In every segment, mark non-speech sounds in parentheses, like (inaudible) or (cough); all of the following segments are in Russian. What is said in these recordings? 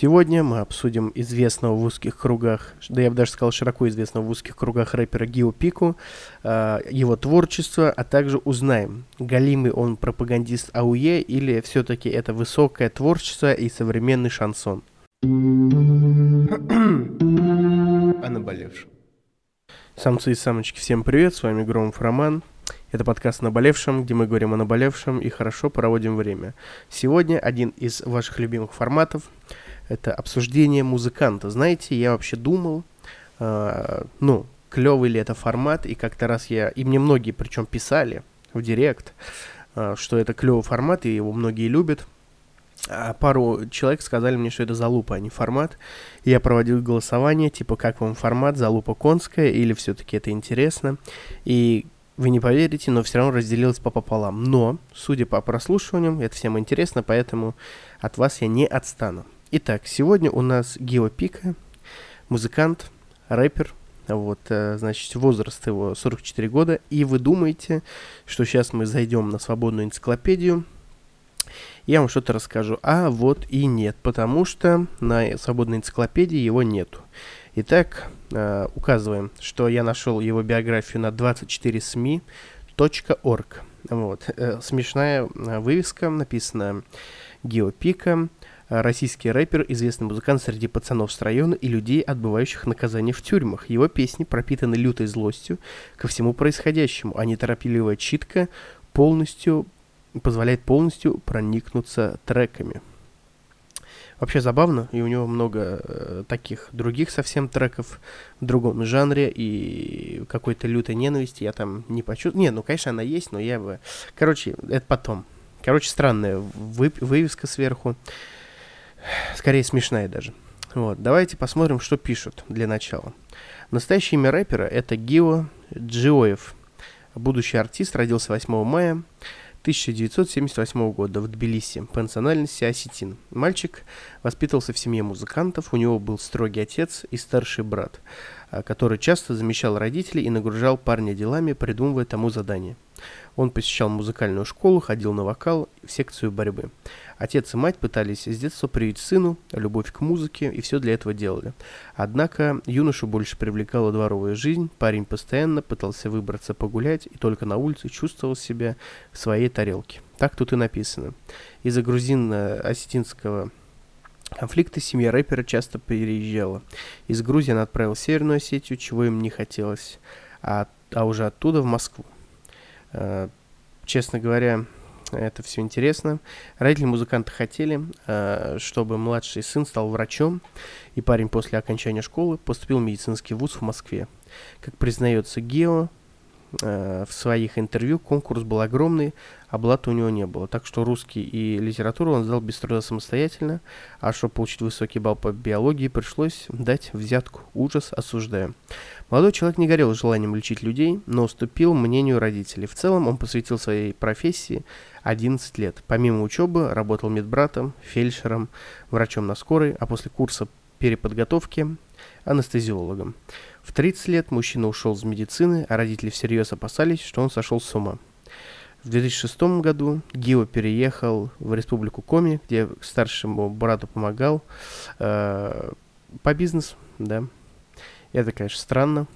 Сегодня мы обсудим известного в узких кругах, да я бы даже сказал широко известного в узких кругах рэпера Гио Пику, э, его творчество, а также узнаем, галимый он пропагандист АУЕ или все-таки это высокое творчество и современный шансон. (coughs) О наболевшем. Самцы и самочки, всем привет, с вами Громов Роман. Это подкаст «Наболевшем», где мы говорим о наболевшем и хорошо проводим время. Сегодня один из ваших любимых форматов – это обсуждение музыканта. Знаете, я вообще думал, э, ну, клевый ли это формат, и как-то раз я, и мне многие причем писали в директ, э, что это клевый формат, и его многие любят. А пару человек сказали мне, что это залупа, а не формат. Я проводил голосование, типа, как вам формат, залупа конская, или все-таки это интересно. И вы не поверите, но все равно разделилось по пополам. Но, судя по прослушиваниям, это всем интересно, поэтому от вас я не отстану. Итак, сегодня у нас Гео Пика, музыкант, рэпер, вот, э, значит, возраст его 44 года, и вы думаете, что сейчас мы зайдем на свободную энциклопедию, я вам что-то расскажу. А вот и нет, потому что на свободной энциклопедии его нету. Итак, э, указываем, что я нашел его биографию на 24smi.org. Вот. Э, смешная вывеска, написано Геопика, российский рэпер, известный музыкант среди пацанов с района и людей, отбывающих наказание в тюрьмах. Его песни пропитаны лютой злостью ко всему происходящему, а неторопливая читка полностью позволяет полностью проникнуться треками. Вообще забавно, и у него много э, таких других совсем треков в другом жанре, и какой-то лютой ненависти я там не почувствовал. Не, ну, конечно, она есть, но я бы... Короче, это потом. Короче, странная вы... вывеска сверху. Скорее смешная даже. Вот, давайте посмотрим, что пишут для начала. Настоящее имя рэпера это Гио Джиоев. Будущий артист родился 8 мая 1978 года в Тбилиси, по национальности осетин. Мальчик воспитывался в семье музыкантов, у него был строгий отец и старший брат, а, который часто замещал родителей и нагружал парня делами, придумывая тому задания. Он посещал музыкальную школу, ходил на вокал в секцию борьбы. Отец и мать пытались с детства привить сыну любовь к музыке и все для этого делали. Однако юношу больше привлекала дворовая жизнь, парень постоянно пытался выбраться погулять и только на улице чувствовал себя в своей тарелке. Так тут и написано. Из-за грузинно-осетинского конфликта семья рэпера часто переезжала. Из Грузии она отправила в Северную Осетию, чего им не хотелось, а, а уже оттуда в Москву. Э, честно говоря, это все интересно. Родители музыканта хотели, э, чтобы младший сын стал врачом, и парень после окончания школы поступил в медицинский вуз в Москве. Как признается Гео, в своих интервью конкурс был огромный, блата у него не было. Так что русский и литературу он сдал без труда самостоятельно, а чтобы получить высокий балл по биологии, пришлось дать взятку. Ужас осуждаю. Молодой человек не горел желанием лечить людей, но уступил мнению родителей. В целом он посвятил своей профессии 11 лет. Помимо учебы работал медбратом, фельдшером, врачом на скорой, а после курса переподготовки анестезиологом. В 30 лет мужчина ушел из медицины, а родители всерьез опасались, что он сошел с ума. В 2006 году Гио переехал в республику Коми, где старшему брату помогал э, по бизнесу, да. Это, конечно, странно.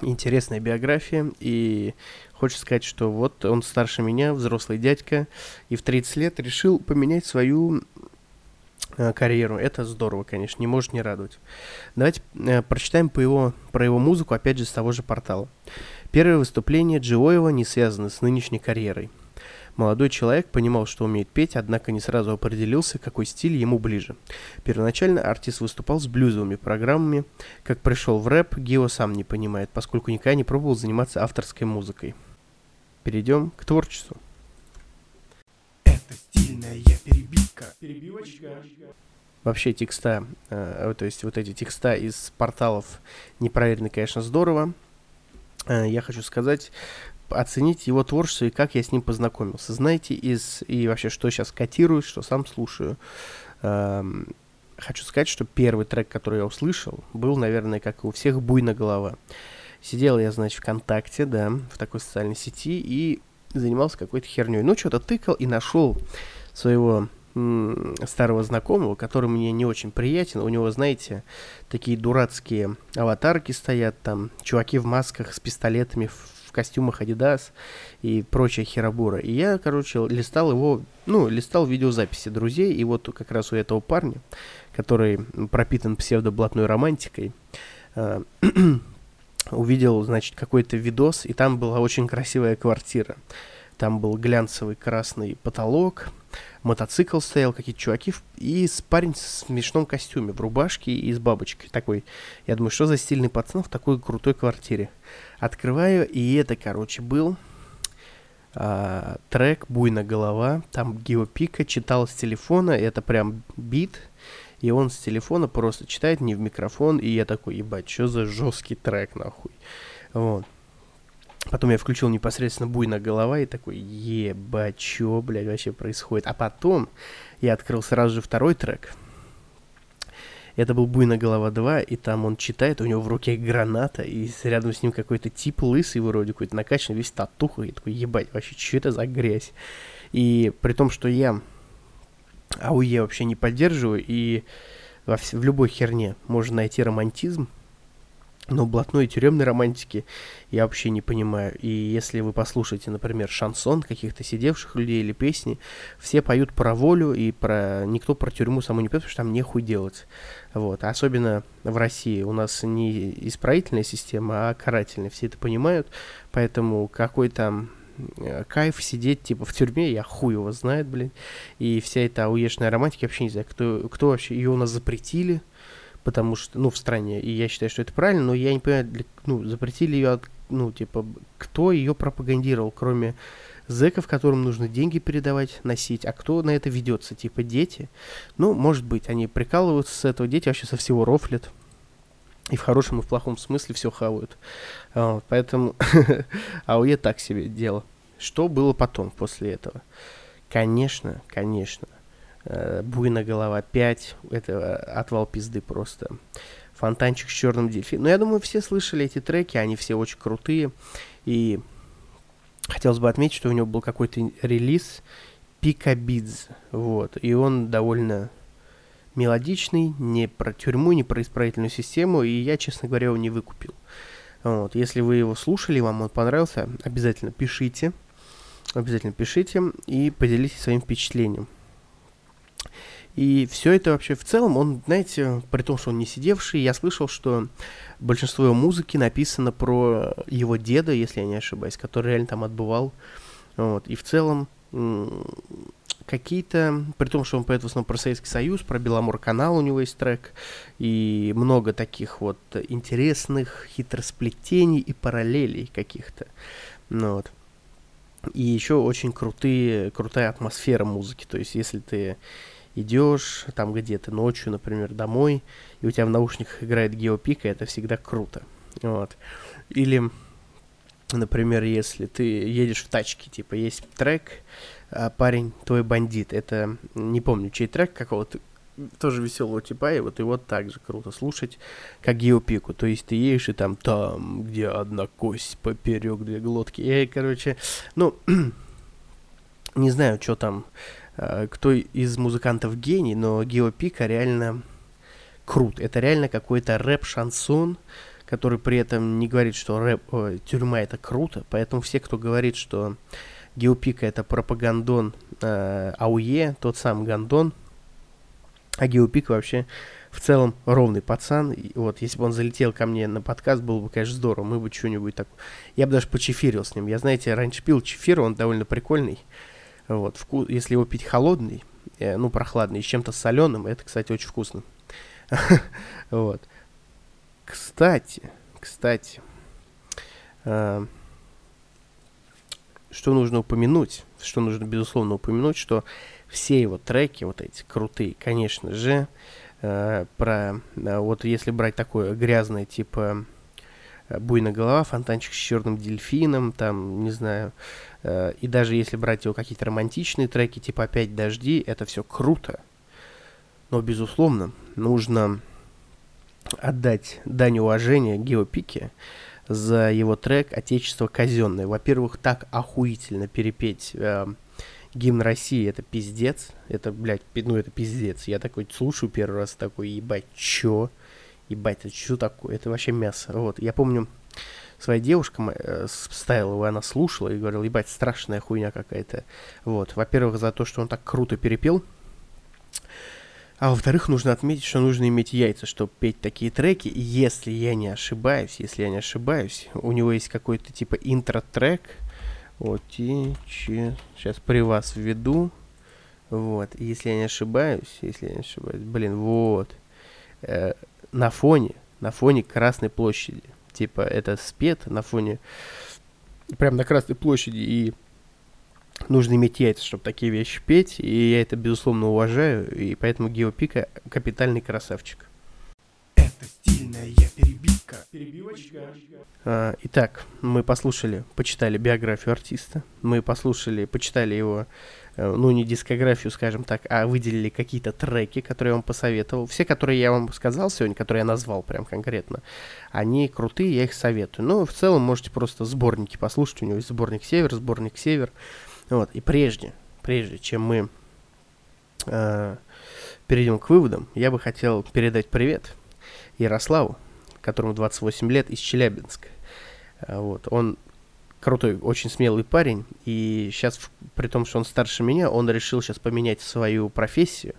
Интересная биография. И хочется сказать, что вот он старше меня, взрослый дядька, и в 30 лет решил поменять свою карьеру. Это здорово, конечно, не может не радовать. Давайте э, прочитаем по его, про его музыку, опять же, с того же портала. Первое выступление Джиоева не связано с нынешней карьерой. Молодой человек понимал, что умеет петь, однако не сразу определился, какой стиль ему ближе. Первоначально артист выступал с блюзовыми программами. Как пришел в рэп, Гео сам не понимает, поскольку никогда не пробовал заниматься авторской музыкой. Перейдем к творчеству. Это стильная перебивка. Перебивочка. Вообще текста, э, то есть вот эти текста из порталов непроверены, конечно, здорово. Э, я хочу сказать, оценить его творчество и как я с ним познакомился. Знаете, из и вообще, что сейчас котирую, что сам слушаю. Эм, хочу сказать, что первый трек, который я услышал, был, наверное, как и у всех, «Буйна голова». Сидел я, значит, ВКонтакте, да, в такой социальной сети и занимался какой-то херней. Ну, что-то тыкал и нашел своего старого знакомого, который мне не очень приятен. У него, знаете, такие дурацкие аватарки стоят, там чуваки в масках с пистолетами в костюмах Adidas и прочая херобура. И я, короче, листал его, ну, листал видеозаписи друзей, и вот как раз у этого парня, который пропитан псевдоблатной романтикой, э, (clears throat) увидел, значит, какой-то видос, и там была очень красивая квартира. Там был глянцевый красный потолок, мотоцикл стоял, какие-то чуваки, и парень в смешном костюме, в рубашке и с бабочкой такой. Я думаю, что за стильный пацан в такой крутой квартире. Открываю, и это, короче, был а, трек «Буйна голова». Там Геопика читал с телефона, это прям бит, и он с телефона просто читает не в микрофон, и я такой, ебать, что за жесткий трек, нахуй. Вот. Потом я включил непосредственно буйно голова и такой, ебать, что, блядь, вообще происходит. А потом я открыл сразу же второй трек. Это был Буйно голова 2, и там он читает, у него в руке граната, и рядом с ним какой-то тип лысый вроде, какой-то накачанный, весь татуха, и такой, ебать, вообще, что это за грязь? И при том, что я АУЕ вообще не поддерживаю, и во в любой херне можно найти романтизм, но блатной тюремной романтики я вообще не понимаю. И если вы послушаете, например, шансон каких-то сидевших людей или песни, все поют про волю и про... Никто про тюрьму саму не поет, потому что там нехуй делать. Вот. Особенно в России у нас не исправительная система, а карательная. Все это понимают. Поэтому какой там э, кайф сидеть, типа, в тюрьме, я хуй его знает, блин. И вся эта ауешная романтика, вообще не знаю, кто, кто вообще, ее у нас запретили, потому что, ну, в стране, и я считаю, что это правильно, но я не понимаю, для, ну, запретили ее, ну, типа, кто ее пропагандировал, кроме зэков, которым нужно деньги передавать, носить, а кто на это ведется, типа, дети. Ну, может быть, они прикалываются с этого, дети вообще со всего рофлят, и в хорошем, и в плохом смысле все хавают. Вот, поэтому (laughs) АУЕ так себе дело. Что было потом, после этого? Конечно, конечно, Буйна голова 5, это отвал пизды просто. Фонтанчик с черным дельфином. Ну, я думаю, все слышали эти треки, они все очень крутые. И хотелось бы отметить, что у него был какой-то релиз Пика Бидз, вот. И он довольно мелодичный, не про тюрьму, не про исправительную систему, и я, честно говоря, его не выкупил. Вот. Если вы его слушали, вам он понравился, обязательно пишите. Обязательно пишите и поделитесь своим впечатлением. И все это вообще в целом, он, знаете, при том, что он не сидевший, я слышал, что большинство его музыки написано про его деда, если я не ошибаюсь, который реально там отбывал. Вот. И в целом какие-то, при том, что он поет в основном про Советский Союз, про Беломор канал у него есть трек, и много таких вот интересных хитросплетений и параллелей каких-то. Ну, вот. И еще очень крутые, крутая атмосфера музыки. То есть, если ты идешь там где-то ночью, например, домой, и у тебя в наушниках играет геопика, это всегда круто. Вот. Или, например, если ты едешь в тачке, типа, есть трек а, «Парень, твой бандит». Это, не помню, чей трек какого-то, тоже веселого типа, и вот его так же круто слушать, как геопику. То есть ты едешь и там, там, где одна кость поперек две глотки. И, короче, ну, (clears throat) не знаю, что там кто из музыкантов гений, но Геопика реально крут. Это реально какой-то рэп-шансон, который при этом не говорит, что рэп, о, тюрьма это круто. Поэтому все, кто говорит, что Геопика это пропагандон э, АУЕ, тот сам Гандон, а Геопика вообще в целом ровный пацан. И вот, если бы он залетел ко мне на подкаст, было бы, конечно, здорово. Мы бы что-нибудь так... Я бы даже почефирил с ним. Я, знаете, раньше пил чефир, он довольно прикольный. Вот, вкус, если его пить холодный, э, ну, прохладный, с чем-то соленым, это, кстати, очень вкусно. (laughs) Вот. Кстати, кстати, э, что нужно упомянуть, что нужно, безусловно, упомянуть, что все его треки, вот эти крутые, конечно же, э, про, э, вот если брать такое грязное, типа Э, буйная голова, фонтанчик с черным дельфином, там, не знаю, и даже если брать его какие-то романтичные треки, типа «Опять дожди», это все круто. Но, безусловно, нужно отдать дань уважения Геопике за его трек «Отечество казенное». Во-первых, так охуительно перепеть э, гимн России это пиздец. Это, блядь, ну это пиздец. Я такой слушаю первый раз, такой, ебать, чё? Ебать, это что такое? Это вообще мясо. Вот, я помню, своя девушка э, его, она слушала и говорила, ебать, страшная хуйня какая-то. Вот, во-первых, за то, что он так круто перепел. А во-вторых, нужно отметить, что нужно иметь яйца, чтобы петь такие треки. И если я не ошибаюсь, если я не ошибаюсь, у него есть какой-то типа интро-трек. Вот, и сейчас при вас введу. Вот, если я не ошибаюсь, если я не ошибаюсь, блин, вот. Э, на фоне, на фоне Красной площади. Типа, это спет на фоне, прям на Красной площади, и нужно иметь яйца, чтобы такие вещи петь, и я это, безусловно, уважаю, и поэтому Геопика капитальный красавчик. Это стильная перебивка. Перебивочка. А, итак, мы послушали, почитали биографию артиста, мы послушали, почитали его ну, не дискографию, скажем так, а выделили какие-то треки, которые я вам посоветовал. Все, которые я вам сказал сегодня, которые я назвал прям конкретно, они крутые, я их советую. Ну, в целом, можете просто сборники послушать. У него есть сборник «Север», сборник «Север». Вот, и прежде, прежде чем мы э, перейдем к выводам, я бы хотел передать привет Ярославу, которому 28 лет, из Челябинска. Э, вот, он крутой, очень смелый парень, и сейчас, при том, что он старше меня, он решил сейчас поменять свою профессию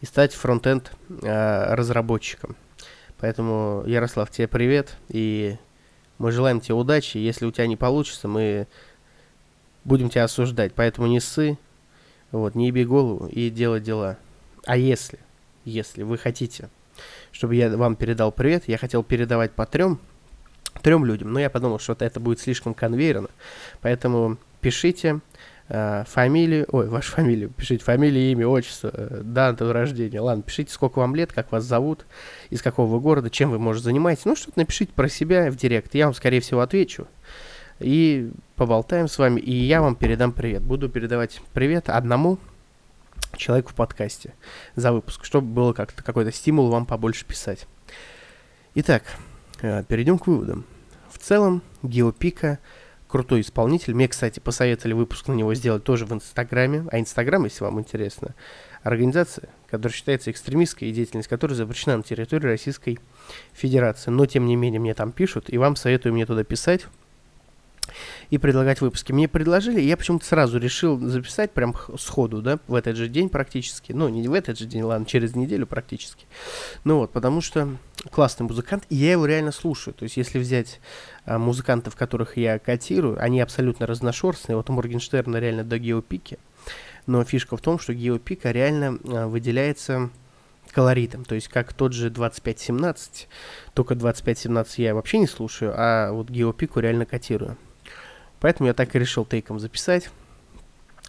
и стать фронтенд э, разработчиком. Поэтому, Ярослав, тебе привет, и мы желаем тебе удачи. Если у тебя не получится, мы будем тебя осуждать. Поэтому не ссы, вот, не еби голову и делай дела. А если, если вы хотите, чтобы я вам передал привет, я хотел передавать по трем трем людям. Но я подумал, что это будет слишком конвейерно. Поэтому пишите э, фамилию, ой, вашу фамилию, пишите фамилию, имя, отчество, э, дату рождения. Ладно, пишите, сколько вам лет, как вас зовут, из какого вы города, чем вы, может, занимаетесь. Ну, что-то напишите про себя в директ. Я вам, скорее всего, отвечу. И поболтаем с вами, и я вам передам привет. Буду передавать привет одному человеку в подкасте за выпуск, чтобы было как-то какой-то стимул вам побольше писать. Итак, перейдем к выводам. В целом, Геопика крутой исполнитель. Мне, кстати, посоветовали выпуск на него сделать тоже в Инстаграме. А Инстаграм, если вам интересно, организация, которая считается экстремистской и деятельность которой запрещена на территории Российской Федерации. Но, тем не менее, мне там пишут, и вам советую мне туда писать и предлагать выпуски. Мне предложили, и я почему-то сразу решил записать прям сходу, да, в этот же день практически. Ну, не в этот же день, ладно, через неделю практически. Ну вот, потому что классный музыкант, и я его реально слушаю. То есть, если взять а, музыкантов, которых я котирую, они абсолютно разношерстные. Вот у Моргенштерна реально до геопики. Но фишка в том, что геопика реально а, выделяется колоритом. То есть как тот же 2517, только 2517 я вообще не слушаю, а вот геопику реально котирую. Поэтому я так и решил тейком записать,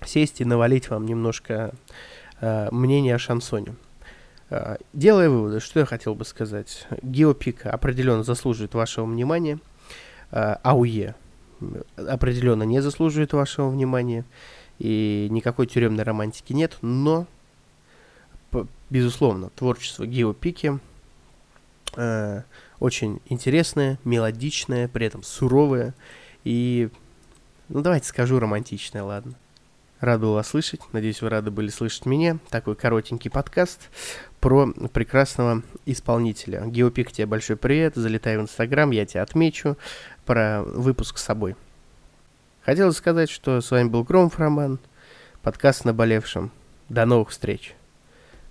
сесть и навалить вам немножко э, мнение о шансоне. Э, делая выводы, что я хотел бы сказать. Геопик определенно заслуживает вашего внимания. Э, АУЕ определенно не заслуживает вашего внимания. И никакой тюремной романтики нет, но, безусловно, творчество Геопики э, очень интересное, мелодичное, при этом суровое и ну, давайте скажу романтичное, ладно. Рад был вас слышать. Надеюсь, вы рады были слышать меня. Такой коротенький подкаст про прекрасного исполнителя. Геопик, тебе большой привет. Залетай в Инстаграм, я тебя отмечу про выпуск с собой. Хотел сказать, что с вами был Громов Роман, подкаст «Наболевшим». До новых встреч.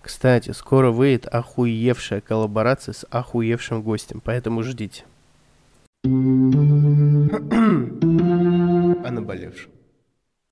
Кстати, скоро выйдет охуевшая коллаборация с охуевшим гостем, поэтому ждите. (clears throat) о наболевшем.